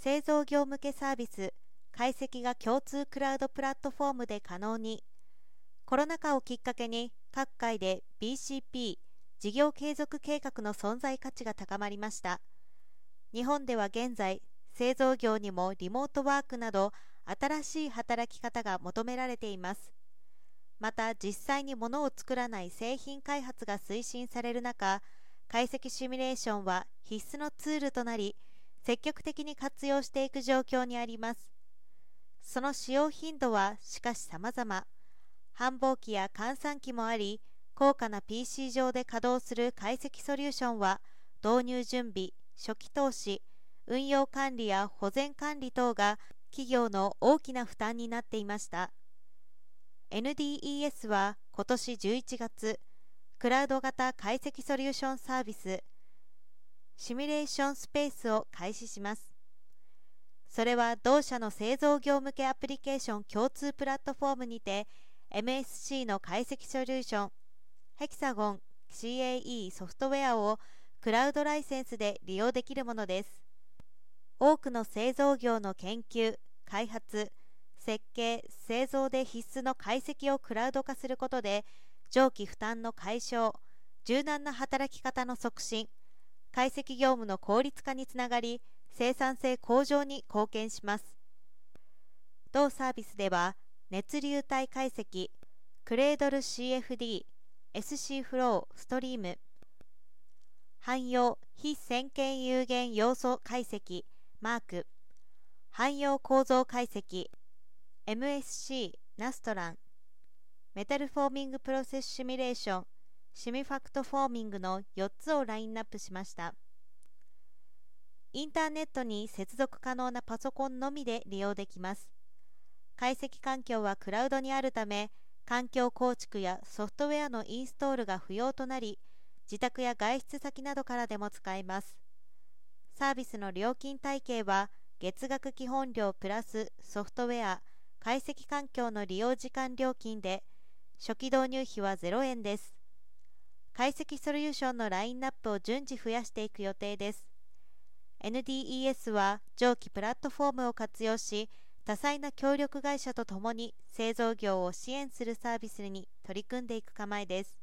製造業向けサービス解析が共通クラウドプラットフォームで可能に。コロナ禍をきっかけに各界で BCP 事業継続計画の存在価値が高まりました。日本では現在製造業にもリモートワークなど新しい働き方が求められています。また実際に物を作らない製品開発が推進される中解析シミュレーションは必須のツールとなり積極的に活用していく状況にあります。その使用頻度はしかし様々。繁忙期や換算期もあり高価な PC 上で稼働する解析ソリューションは導入準備初期投資運用管理や保全管理等が企業の大きな負担になっていました。NDES は今年11月クラウド型解析ソリューションサービスシミュレーションスペースを開始します。それは同社の製造業向けアプリケーション共通プラットフォームにて MSC の解析ソリューションヘキサゴン CAE ソフトウェアをクラウドライセンスで利用できるものです。多くの製造業の研究開発設計製造で必須の解析をクラウド化することで長期負担の解消柔軟な働き方の促進解析業務の効率化につながり生産性向上に貢献します。同サービスでは熱流体解析クレードル CFD SC フローストリーム汎用非線形有限要素解析マーク汎用構造解析 MSC Nastran メタルフォーミングプロセスシミュレーション Simufact Forming の4つをラインナップしました。インターネットに接続可能なパソコンのみで利用できます。解析環境はクラウドにあるため環境構築やソフトウェアのインストールが不要となり自宅や外出先などからでも使えます。サービスの料金体系は月額基本料プラスソフトウェア解析環境の利用時間料金で初期導入費は0円です。解析ソリューションのラインナップを順次増やしていく予定です。NDES は上記プラットフォームを活用し、多彩な協力会社とともに製造業を支援するサービスに取り組んでいく構えです。